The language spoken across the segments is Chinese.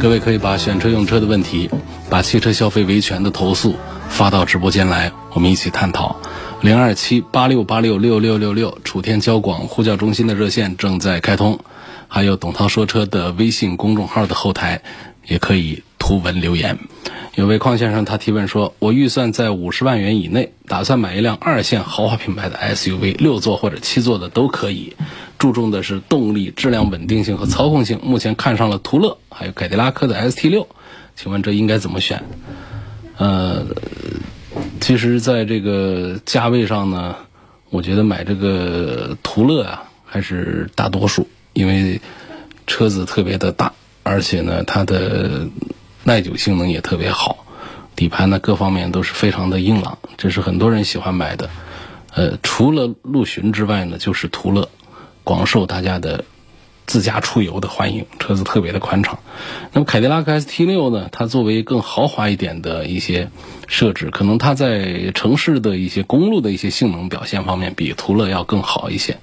各位可以把选车用车的问题，把汽车消费维权的投诉发到直播间来，我们一起探讨。零二七八六八六六六六六，楚天交广呼叫中心的热线正在开通，还有董涛说车的微信公众号的后台也可以图文留言。有位邝先生他提问说：“我预算在五十万元以内，打算买一辆二线豪华品牌的 SUV，六座或者七座的都可以。注重的是动力、质量、稳定性和操控性。目前看上了途乐，还有凯迪拉克的 ST 六，请问这应该怎么选？”呃，其实，在这个价位上呢，我觉得买这个途乐啊，还是大多数，因为车子特别的大，而且呢，它的耐久性能也特别好，底盘呢各方面都是非常的硬朗，这是很多人喜欢买的。呃，除了陆巡之外呢，就是途乐，广受大家的自驾出游的欢迎，车子特别的宽敞。那么凯迪拉克 ST 六呢，它作为更豪华一点的一些设置，可能它在城市的一些公路的一些性能表现方面比途乐要更好一些，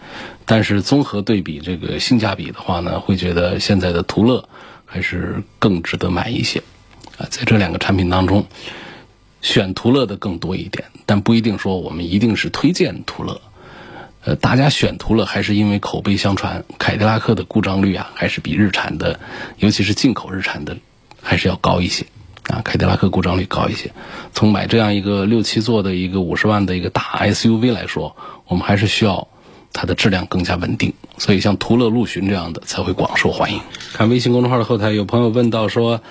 但是综合对比这个性价比的话呢，会觉得现在的途乐还是更值得买一些。啊，在这两个产品当中，选途乐的更多一点，但不一定说我们一定是推荐途乐。呃，大家选途乐还是因为口碑相传，凯迪拉克的故障率啊，还是比日产的，尤其是进口日产的，还是要高一些。啊，凯迪拉克故障率高一些。从买这样一个六七座的一个五十万的一个大 SUV 来说，我们还是需要它的质量更加稳定。所以像途乐、陆巡这样的才会广受欢迎。看微信公众号的后台，有朋友问到说。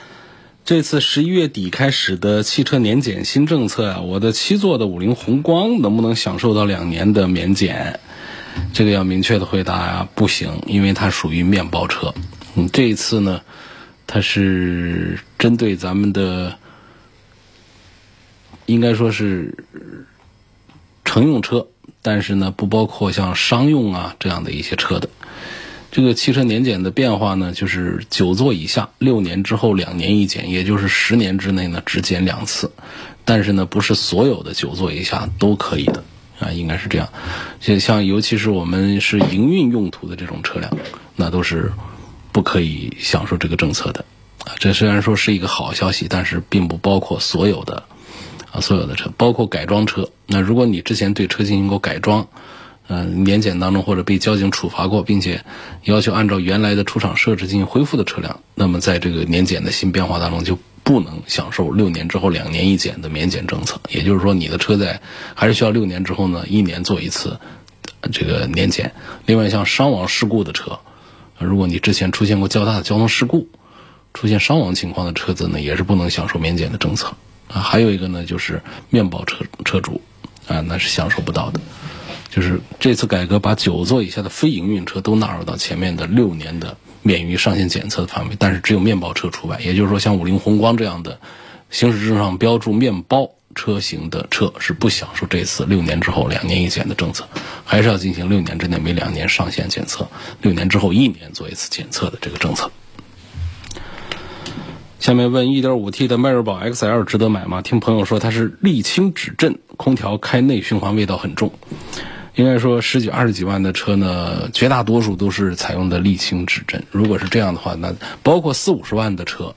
这次十一月底开始的汽车年检新政策啊，我的七座的五菱宏光能不能享受到两年的免检？这个要明确的回答啊，不行，因为它属于面包车。嗯，这一次呢，它是针对咱们的，应该说是乘用车，但是呢，不包括像商用啊这样的一些车的。这个汽车年检的变化呢，就是九座以下六年之后两年一检，也就是十年之内呢只检两次。但是呢，不是所有的九座以下都可以的啊，应该是这样。像像尤其是我们是营运用途的这种车辆，那都是不可以享受这个政策的啊。这虽然说是一个好消息，但是并不包括所有的所有的车，包括改装车。那如果你之前对车进行过改装，嗯，年检当中或者被交警处罚过，并且要求按照原来的出厂设置进行恢复的车辆，那么在这个年检的新变化当中，就不能享受六年之后两年一检的免检政策。也就是说，你的车在还是需要六年之后呢，一年做一次这个年检。另外，像伤亡事故的车，如果你之前出现过较大的交通事故，出现伤亡情况的车子呢，也是不能享受免检的政策。啊，还有一个呢，就是面包车车主啊，那是享受不到的。就是这次改革把九座以下的非营运车都纳入到前面的六年的免于上线检测的范围，但是只有面包车除外。也就是说，像五菱宏光这样的行驶证上标注面包车型的车是不享受这次六年之后两年一检的政策，还是要进行六年之内每两年上线检测，六年之后一年做一次检测的这个政策。下面问：1.5T 的迈锐宝 XL 值得买吗？听朋友说它是沥青止震，空调开内循环味道很重。应该说，十几、二十几万的车呢，绝大多数都是采用的沥青止震。如果是这样的话，那包括四五十万的车，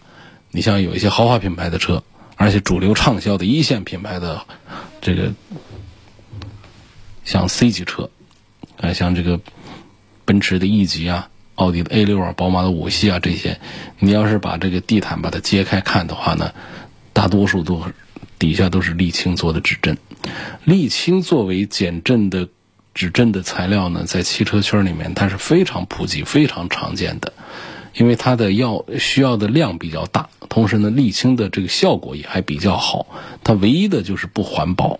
你像有一些豪华品牌的车，而且主流畅销的一线品牌的这个，像 C 级车，啊，像这个奔驰的 E 级啊、奥迪的 A 六啊、宝马的五系啊这些，你要是把这个地毯把它揭开看的话呢，大多数都底下都是沥青做的指震。沥青作为减震的。指震的材料呢，在汽车圈里面它是非常普及、非常常见的，因为它的要需要的量比较大，同时呢，沥青的这个效果也还比较好。它唯一的就是不环保，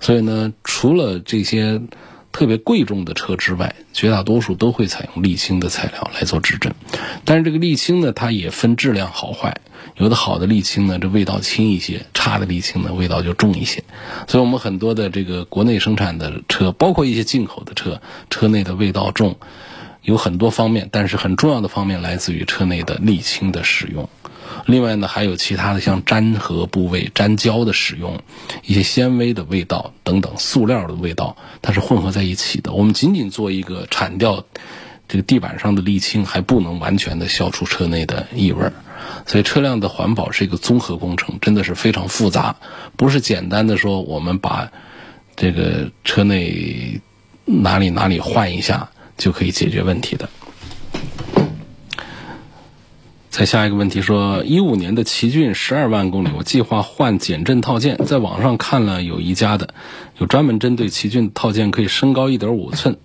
所以呢，除了这些特别贵重的车之外，绝大多数都会采用沥青的材料来做指针。但是这个沥青呢，它也分质量好坏，有的好的沥青呢，这味道轻一些；差的沥青呢，味道就重一些。所以我们很多的这个国内生产的车，包括一些进口的车，车内的味道重，有很多方面，但是很重要的方面来自于车内的沥青的使用。另外呢，还有其他的像粘合部位、粘胶的使用，一些纤维的味道等等，塑料的味道，它是混合在一起的。我们仅仅做一个铲掉这个地板上的沥青，还不能完全的消除车内的异味儿。所以车辆的环保是一个综合工程，真的是非常复杂，不是简单的说我们把这个车内哪里哪里换一下就可以解决问题的。再下一个问题说，一五年的奇骏十二万公里，我计划换减震套件，在网上看了有一家的，有专门针对奇骏套件可以升高一点五寸。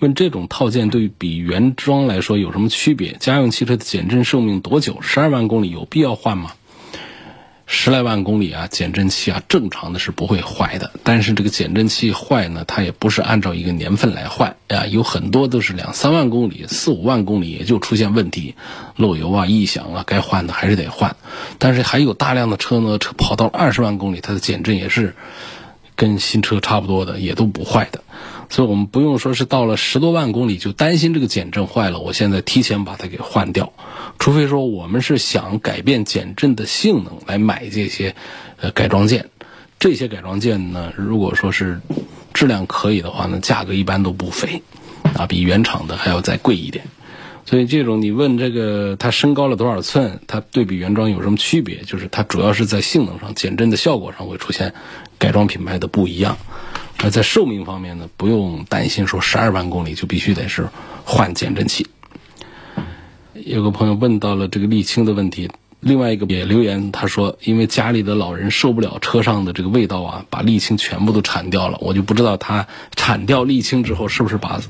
问这种套件对比原装来说有什么区别？家用汽车的减震寿命多久？十二万公里有必要换吗？十来万公里啊，减震器啊，正常的是不会坏的。但是这个减震器坏呢，它也不是按照一个年份来换啊，有很多都是两三万公里、四五万公里也就出现问题，漏油啊、异响啊，该换的还是得换。但是还有大量的车呢，车跑到二十万公里，它的减震也是跟新车差不多的，也都不坏的。所以我们不用说是到了十多万公里就担心这个减震坏了，我现在提前把它给换掉。除非说我们是想改变减震的性能来买这些呃改装件，这些改装件呢，如果说是质量可以的话呢，价格一般都不菲，啊，比原厂的还要再贵一点。所以这种你问这个它升高了多少寸，它对比原装有什么区别？就是它主要是在性能上减震的效果上会出现改装品牌的不一样。而在寿命方面呢，不用担心说十二万公里就必须得是换减震器。有个朋友问到了这个沥青的问题，另外一个也留言，他说因为家里的老人受不了车上的这个味道啊，把沥青全部都铲掉了。我就不知道他铲掉沥青之后是不是把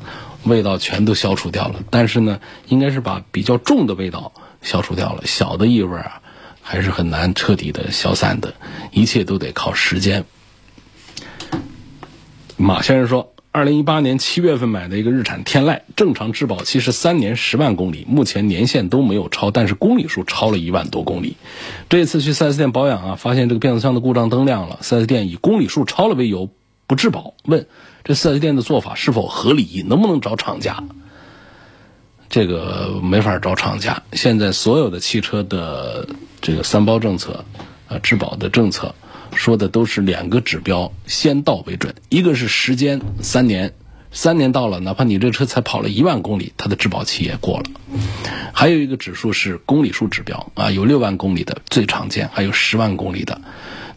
味道全都消除掉了，但是呢，应该是把比较重的味道消除掉了，小的异味啊还是很难彻底的消散的，一切都得靠时间。马先生说。二零一八年七月份买的一个日产天籁，正常质保期是三年十万公里，目前年限都没有超，但是公里数超了一万多公里。这次去 4S 店保养啊，发现这个变速箱的故障灯亮了，4S 店以公里数超了为由不质保。问这 4S 店的做法是否合理？能不能找厂家？这个没法找厂家。现在所有的汽车的这个三包政策，啊，质保的政策。说的都是两个指标，先到为准。一个是时间，三年，三年到了，哪怕你这车才跑了一万公里，它的质保期也过了。还有一个指数是公里数指标啊，有六万公里的最常见，还有十万公里的。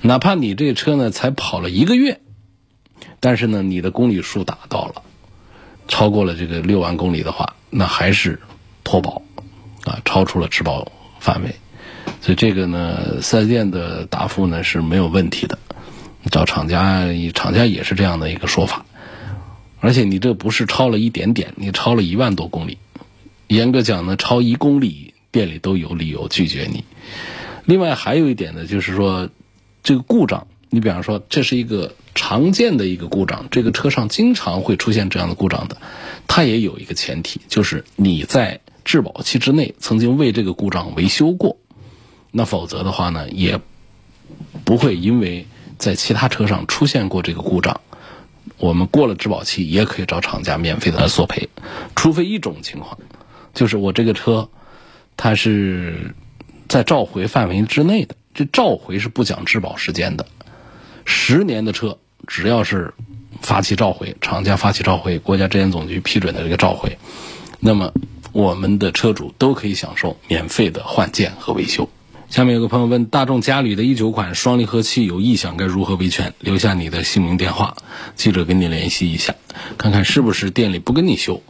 哪怕你这车呢才跑了一个月，但是呢你的公里数达到了，超过了这个六万公里的话，那还是脱保啊，超出了质保范围。所以这个呢，四 S 店的答复呢是没有问题的，找厂家，厂家也是这样的一个说法。而且你这不是超了一点点，你超了一万多公里，严格讲呢，超一公里店里都有理由拒绝你。另外还有一点呢，就是说这个故障，你比方说这是一个常见的一个故障，这个车上经常会出现这样的故障的，它也有一个前提，就是你在质保期之内曾经为这个故障维修过。那否则的话呢，也不会因为在其他车上出现过这个故障，我们过了质保期也可以找厂家免费的来索赔，除非一种情况，就是我这个车它是在召回范围之内的，这召回是不讲质保时间的，十年的车只要是发起召回，厂家发起召回，国家质检总局批准的这个召回，那么我们的车主都可以享受免费的换件和维修。下面有个朋友问：大众嘉旅的一九款双离合器有异响，该如何维权？留下你的姓名电话，记者跟你联系一下，看看是不是店里不跟你修。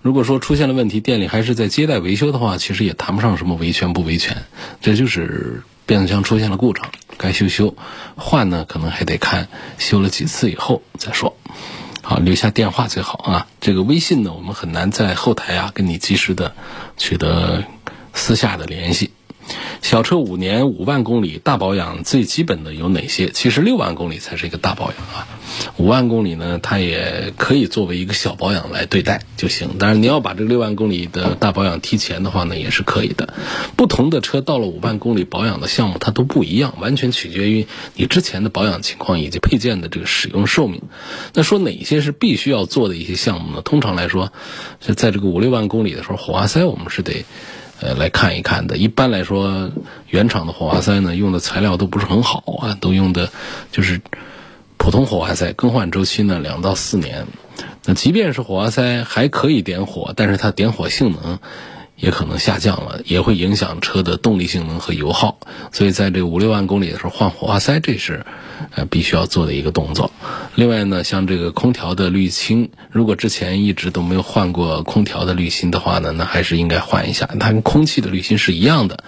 如果说出现了问题，店里还是在接待维修的话，其实也谈不上什么维权不维权，这就是变速箱出现了故障，该修修，换呢可能还得看修了几次以后再说。好，留下电话最好啊。这个微信呢，我们很难在后台啊跟你及时的取得私下的联系。小车五年五万公里大保养最基本的有哪些？其实六万公里才是一个大保养啊，五万公里呢，它也可以作为一个小保养来对待就行。当然，你要把这六万公里的大保养提前的话呢，也是可以的。不同的车到了五万公里保养的项目它都不一样，完全取决于你之前的保养情况以及配件的这个使用寿命。那说哪些是必须要做的一些项目呢？通常来说，在这个五六万公里的时候，火花塞我们是得。呃，来看一看的。一般来说，原厂的火花塞呢，用的材料都不是很好啊，都用的就是普通火花塞，更换周期呢两到四年。那即便是火花塞还可以点火，但是它点火性能。也可能下降了，也会影响车的动力性能和油耗，所以在这五六万公里的时候换火花塞，这是呃必须要做的一个动作。另外呢，像这个空调的滤芯，如果之前一直都没有换过空调的滤芯的话呢，那还是应该换一下。它跟空气的滤芯是一样的。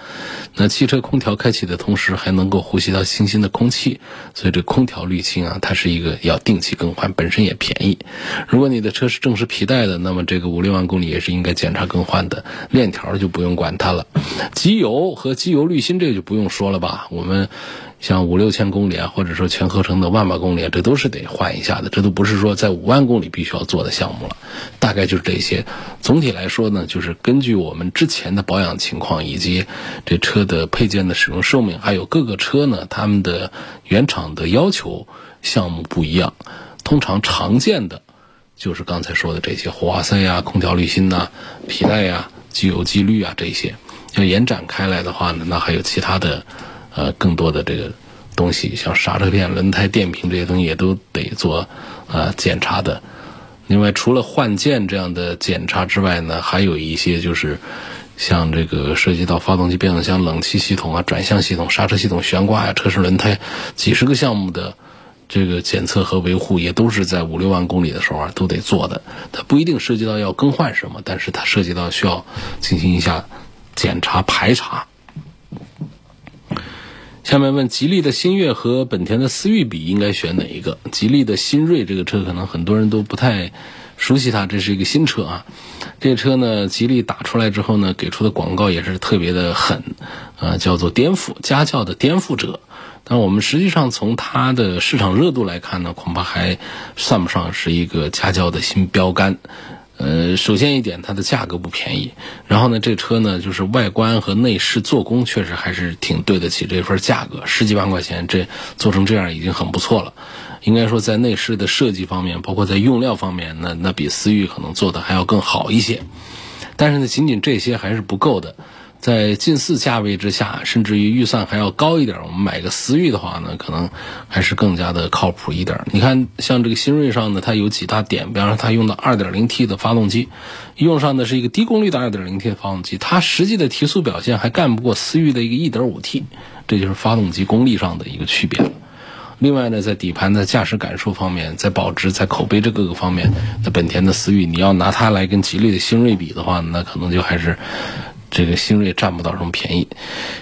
那汽车空调开启的同时，还能够呼吸到新鲜的空气，所以这空调滤芯啊，它是一个要定期更换，本身也便宜。如果你的车是正时皮带的，那么这个五六万公里也是应该检查更换的。链条就不用管它了，机油和机油滤芯这个就不用说了吧。我们像五六千公里啊，或者说全合成的万把公里，这都是得换一下的。这都不是说在五万公里必须要做的项目了。大概就是这些。总体来说呢，就是根据我们之前的保养情况，以及这车的配件的使用寿命，还有各个车呢他们的原厂的要求项目不一样。通常常见的就是刚才说的这些火花塞呀、空调滤芯呐、皮带呀。机油、机滤啊，这些要延展开来的话呢，那还有其他的，呃，更多的这个东西，像刹车片、轮胎、电瓶这些东西也都得做啊检查的。另外，除了换件这样的检查之外呢，还有一些就是像这个涉及到发动机、变速箱、冷气系统啊、转向系统、刹车系统、悬挂呀、车身轮胎几十个项目的。这个检测和维护也都是在五六万公里的时候啊都得做的，它不一定涉及到要更换什么，但是它涉及到需要进行一下检查排查。下面问吉利的新悦和本田的思域比应该选哪一个？吉利的新锐这个车可能很多人都不太熟悉它，这是一个新车啊。这车呢，吉利打出来之后呢，给出的广告也是特别的狠，呃，叫做颠覆家教的颠覆者。但我们实际上从它的市场热度来看呢，恐怕还算不上是一个家轿的新标杆。呃，首先一点，它的价格不便宜。然后呢，这车呢，就是外观和内饰做工确实还是挺对得起这份价格，十几万块钱这做成这样已经很不错了。应该说，在内饰的设计方面，包括在用料方面，那那比思域可能做的还要更好一些。但是呢，仅仅这些还是不够的。在近似价位之下，甚至于预算还要高一点，我们买个思域的话呢，可能还是更加的靠谱一点。你看，像这个新锐上呢，它有几大点，比方说它用的 2.0T 的发动机，用上的是一个低功率的 2.0T 的发动机，它实际的提速表现还干不过思域的一个 1.5T，这就是发动机功率上的一个区别了。另外呢，在底盘的驾驶感受方面，在保值、在口碑这各个方面，那本田的思域，你要拿它来跟吉利的新锐比的话，那可能就还是。这个新锐占不到什么便宜，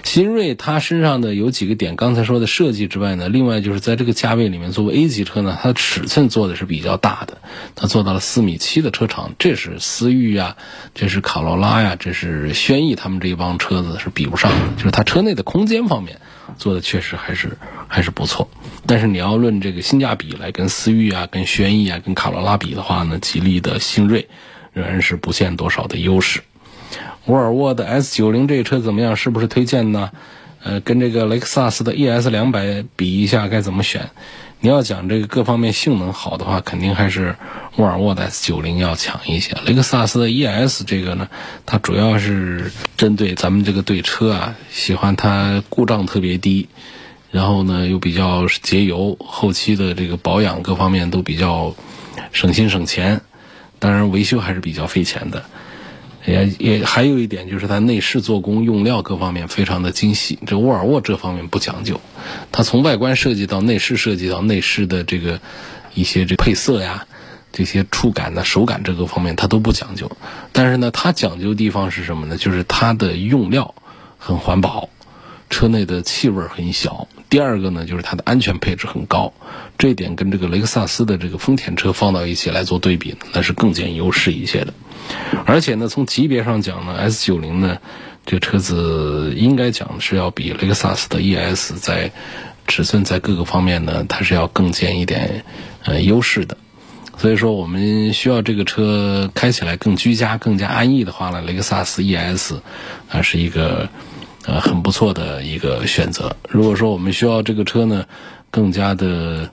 新锐它身上的有几个点，刚才说的设计之外呢，另外就是在这个价位里面，作为 A 级车呢，它的尺寸做的是比较大的，它做到了四米七的车长，这是思域呀，这是卡罗拉呀，这是轩逸他们这一帮车子是比不上的，就是它车内的空间方面做的确实还是还是不错，但是你要论这个性价比来跟思域啊、跟轩逸啊、跟卡罗拉比的话呢，吉利的新锐仍然是不见多少的优势。沃尔沃的 S 九零这车怎么样？是不是推荐呢？呃，跟这个雷克萨斯的 ES 两百比一下，该怎么选？你要讲这个各方面性能好的话，肯定还是沃尔沃的 S 九零要强一些。雷克萨斯的 ES 这个呢，它主要是针对咱们这个对车啊，喜欢它故障特别低，然后呢又比较节油，后期的这个保养各方面都比较省心省钱，当然维修还是比较费钱的。也也还有一点就是它内饰做工、用料各方面非常的精细。这沃尔沃这方面不讲究，它从外观设计到内饰设计到内饰的这个一些这配色呀、这些触感呢手感这个方面它都不讲究。但是呢，它讲究地方是什么呢？就是它的用料很环保，车内的气味很小。第二个呢，就是它的安全配置很高。这一点跟这个雷克萨斯的这个丰田车放到一起来做对比，那是更见优势一些的。而且呢，从级别上讲呢，S 九零呢，这个车子应该讲是要比雷克萨斯的 ES 在尺寸在各个方面呢，它是要更见一点呃优势的。所以说，我们需要这个车开起来更居家、更加安逸的话呢，雷克萨斯 ES 啊是一个呃很不错的一个选择。如果说我们需要这个车呢更加的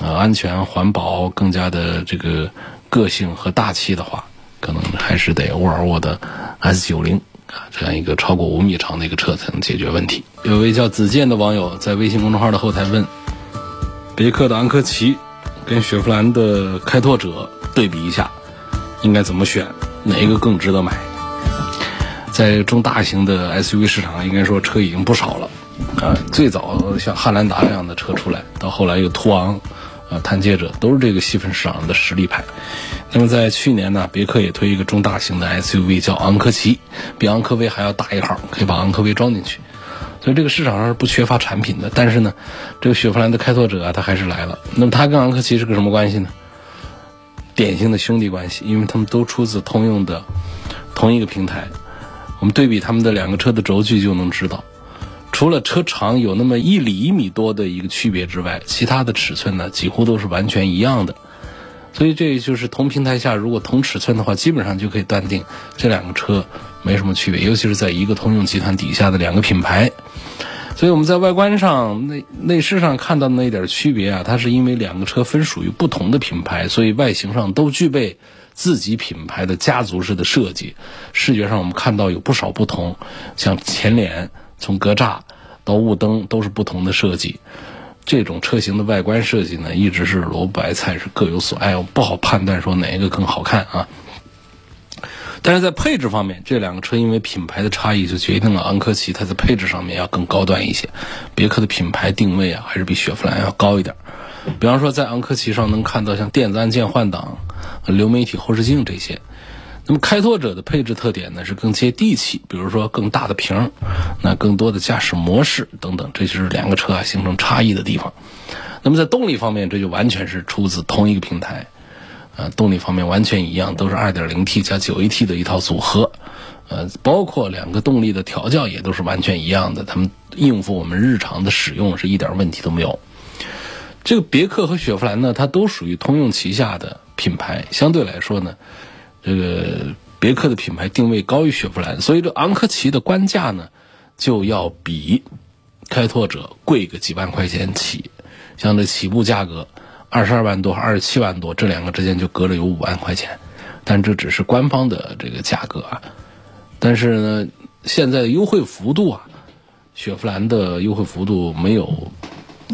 呃安全、环保、更加的这个个性和大气的话，可能还是得沃尔沃的 S 九零啊这样一个超过五米长的一个车才能解决问题。有位叫子健的网友在微信公众号的后台问：别克的昂科旗。跟雪佛兰的开拓者对比一下，应该怎么选？哪一个更值得买？在中大型的 SUV 市场，应该说车已经不少了。啊，最早像汉兰达这样的车出来，到后来有途昂、啊探界者，都是这个细分市场的实力派。那么在去年呢，别克也推一个中大型的 SUV，叫昂科旗，比昂科威还要大一号，可以把昂科威装进去。所以这个市场上是不缺乏产品的，但是呢，这个雪佛兰的开拓者啊，它还是来了。那么它跟昂科旗是个什么关系呢？典型的兄弟关系，因为他们都出自通用的同一个平台。我们对比他们的两个车的轴距就能知道，除了车长有那么一厘米多的一个区别之外，其他的尺寸呢几乎都是完全一样的。所以这就是同平台下，如果同尺寸的话，基本上就可以断定这两个车。没什么区别，尤其是在一个通用集团底下的两个品牌，所以我们在外观上、内内饰上看到的那点区别啊，它是因为两个车分属于不同的品牌，所以外形上都具备自己品牌的家族式的设计。视觉上我们看到有不少不同，像前脸从格栅到雾灯都是不同的设计。这种车型的外观设计呢，一直是萝卜白菜是各有所爱，我不好判断说哪一个更好看啊。但是在配置方面，这两个车因为品牌的差异，就决定了昂科旗它在配置上面要更高端一些。别克的品牌定位啊，还是比雪佛兰要高一点。比方说，在昂科旗上能看到像电子按键换挡、流媒体后视镜这些。那么开拓者的配置特点呢，是更接地气，比如说更大的屏，那更多的驾驶模式等等，这就是两个车啊形成差异的地方。那么在动力方面，这就完全是出自同一个平台。呃，动力方面完全一样，都是 2.0T 加 9AT 的一套组合，呃，包括两个动力的调教也都是完全一样的，他们应付我们日常的使用是一点问题都没有。这个别克和雪佛兰呢，它都属于通用旗下的品牌，相对来说呢，这个别克的品牌定位高于雪佛兰，所以这昂科旗的官价呢就要比开拓者贵个几万块钱起，像这起步价格。二十二万多和，二十七万多，这两个之间就隔了有五万块钱，但这只是官方的这个价格啊。但是呢，现在的优惠幅度啊，雪佛兰的优惠幅度没有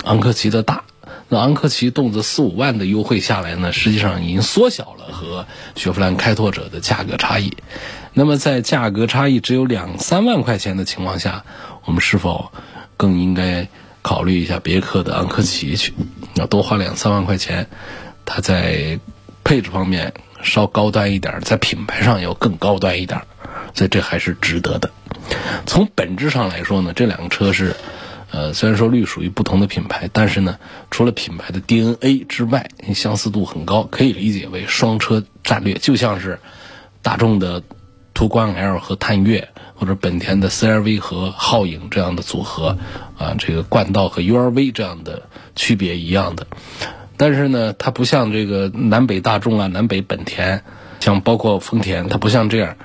昂科旗的大。那昂科旗动辄四五万的优惠下来呢，实际上已经缩小了和雪佛兰开拓者的价格差异。那么在价格差异只有两三万块钱的情况下，我们是否更应该？考虑一下别克的昂科旗去，要多花两三万块钱，它在配置方面稍高端一点，在品牌上要更高端一点，所以这还是值得的。从本质上来说呢，这两个车是，呃，虽然说隶属于不同的品牌，但是呢，除了品牌的 DNA 之外，相似度很高，可以理解为双车战略，就像是大众的途观 L 和探岳。或者本田的 CRV 和皓影这样的组合，啊，这个冠道和 URV 这样的区别一样的，但是呢，它不像这个南北大众啊、南北本田，像包括丰田，它不像这样，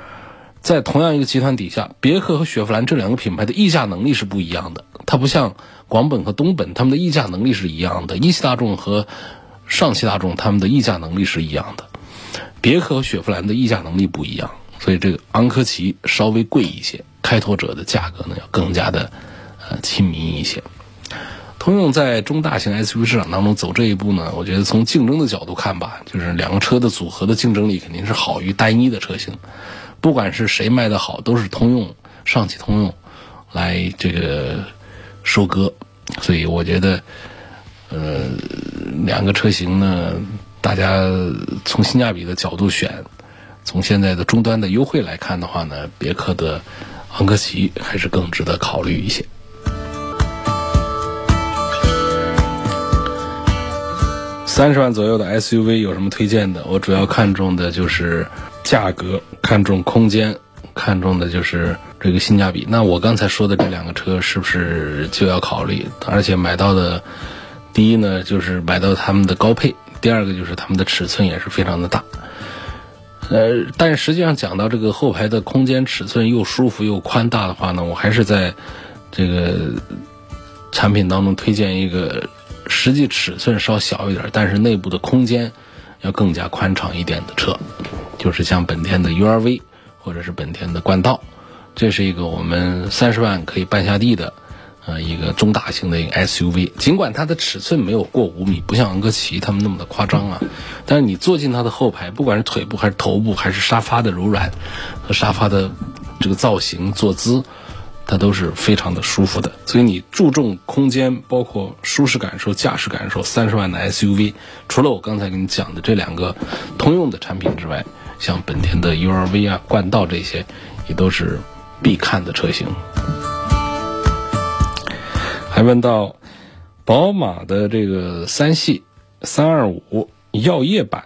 在同样一个集团底下，别克和雪佛兰这两个品牌的溢价能力是不一样的。它不像广本和东本，他们的溢价能力是一样的；一汽大众和上汽大众，他们的溢价能力是一样的。别克和雪佛兰的溢价能力不一样。所以这个昂科旗稍微贵一些，开拓者的价格呢要更加的呃亲民一些。通用在中大型 SUV 市场当中走这一步呢，我觉得从竞争的角度看吧，就是两个车的组合的竞争力肯定是好于单一的车型。不管是谁卖的好，都是通用、上汽通用来这个收割。所以我觉得，呃，两个车型呢，大家从性价比的角度选。从现在的终端的优惠来看的话呢，别克的昂科旗还是更值得考虑一些。三十万左右的 SUV 有什么推荐的？我主要看重的就是价格，看重空间，看重的就是这个性价比。那我刚才说的这两个车是不是就要考虑？而且买到的，第一呢就是买到他们的高配，第二个就是他们的尺寸也是非常的大。呃，但实际上讲到这个后排的空间尺寸又舒服又宽大的话呢，我还是在这个产品当中推荐一个实际尺寸稍小一点，但是内部的空间要更加宽敞一点的车，就是像本田的 URV 或者是本田的冠道，这是一个我们三十万可以办下地的。呃，一个中大型的一个 SUV，尽管它的尺寸没有过五米，不像昂科旗他们那么的夸张啊，但是你坐进它的后排，不管是腿部还是头部，还是沙发的柔软和沙发的这个造型坐姿，它都是非常的舒服的。所以你注重空间，包括舒适感受、驾驶感受，三十万的 SUV，除了我刚才跟你讲的这两个通用的产品之外，像本田的 URV 啊、冠道这些，也都是必看的车型。还问到宝马的这个三系三二五耀夜版，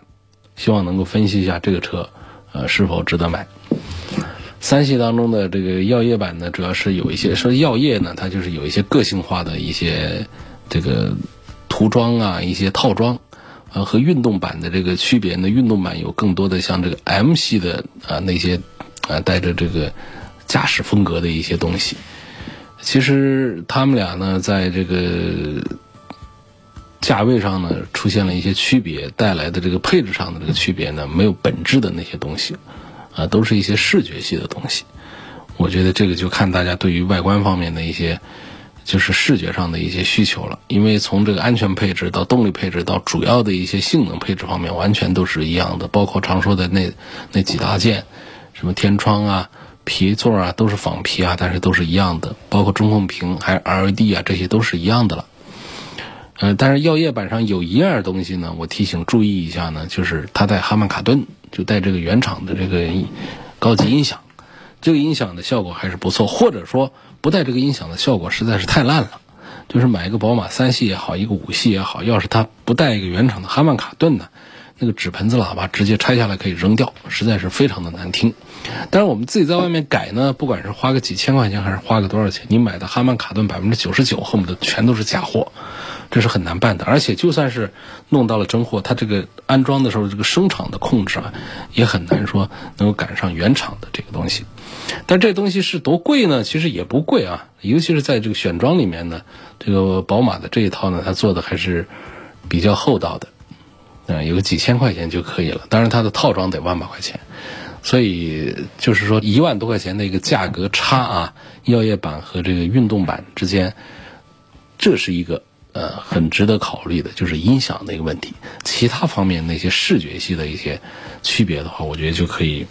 希望能够分析一下这个车，呃，是否值得买？三系当中的这个耀夜版呢，主要是有一些说耀夜呢，它就是有一些个性化的一些这个涂装啊，一些套装，呃，和运动版的这个区别呢，运动版有更多的像这个 M 系的啊那些啊带着这个驾驶风格的一些东西。其实他们俩呢，在这个价位上呢，出现了一些区别，带来的这个配置上的这个区别呢，没有本质的那些东西，啊，都是一些视觉系的东西。我觉得这个就看大家对于外观方面的一些，就是视觉上的一些需求了。因为从这个安全配置到动力配置到主要的一些性能配置方面，完全都是一样的，包括常说的那那几大件，什么天窗啊。皮座啊都是仿皮啊，但是都是一样的，包括中控屏还有 LED 啊，这些都是一样的了。呃，但是耀夜版上有一样东西呢，我提醒注意一下呢，就是它带哈曼卡顿，就带这个原厂的这个高级音响，这个音响的效果还是不错。或者说不带这个音响的效果实在是太烂了，就是买一个宝马三系也好，一个五系也好，要是它不带一个原厂的哈曼卡顿呢？那个纸盆子喇叭直接拆下来可以扔掉，实在是非常的难听。但是我们自己在外面改呢，不管是花个几千块钱还是花个多少钱，你买的哈曼卡顿百分之九十九恨不得全都是假货，这是很难办的。而且就算是弄到了真货，它这个安装的时候这个声场的控制啊，也很难说能够赶上原厂的这个东西。但这东西是多贵呢？其实也不贵啊，尤其是在这个选装里面呢，这个宝马的这一套呢，它做的还是比较厚道的。嗯，有个几千块钱就可以了。当然，它的套装得万把块钱，所以就是说一万多块钱的一个价格差啊，药业版和这个运动版之间，这是一个呃很值得考虑的，就是音响的一个问题。其他方面那些视觉系的一些区别的话，我觉得就可以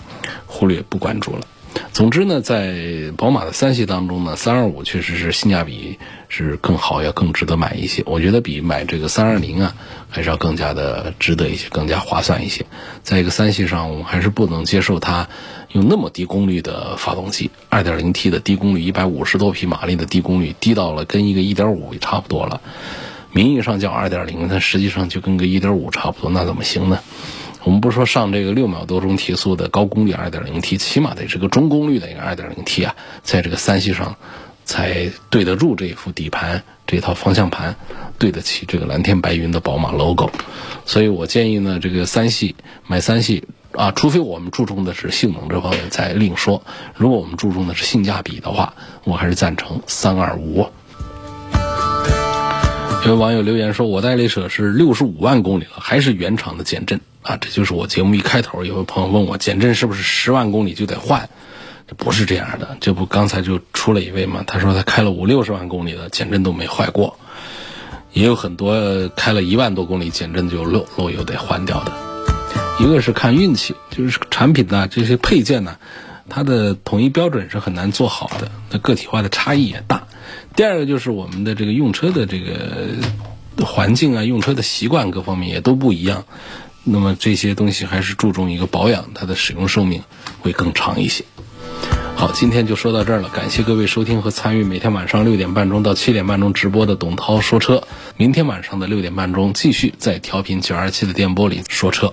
忽略不关注了。总之呢，在宝马的三系当中呢，三二五确实是性价比是更好，要更值得买一些。我觉得比买这个三二零啊，还是要更加的值得一些，更加划算一些。在一个三系上，我们还是不能接受它用那么低功率的发动机，二点零 T 的低功率，一百五十多匹马力的低功率，低到了跟一个一点五也差不多了。名义上叫二点零，但实际上就跟个一点五差不多，那怎么行呢？我们不说上这个六秒多钟提速的高功率 2.0T，起码得是个中功率的一个 2.0T 啊，在这个三系上才对得住这一副底盘，这套方向盘对得起这个蓝天白云的宝马 logo。所以我建议呢，这个三系买三系啊，除非我们注重的是性能这方面再另说。如果我们注重的是性价比的话，我还是赞成325。有网友留言说：“我代理车是六十五万公里了，还是原厂的减震。”啊，这就是我节目一开头，有位朋友问我，减震是不是十万公里就得换？这不是这样的，这不刚才就出了一位吗？他说他开了五六十万公里的减震都没坏过，也有很多开了一万多公里减震就漏漏油得换掉的。一个是看运气，就是产品呢这些配件呢，它的统一标准是很难做好的，那个体化的差异也大。第二个就是我们的这个用车的这个环境啊，用车的习惯各方面也都不一样。那么这些东西还是注重一个保养，它的使用寿命会更长一些。好，今天就说到这儿了，感谢各位收听和参与每天晚上六点半钟到七点半钟直播的董涛说车。明天晚上的六点半钟继续在调频九二七的电波里说车。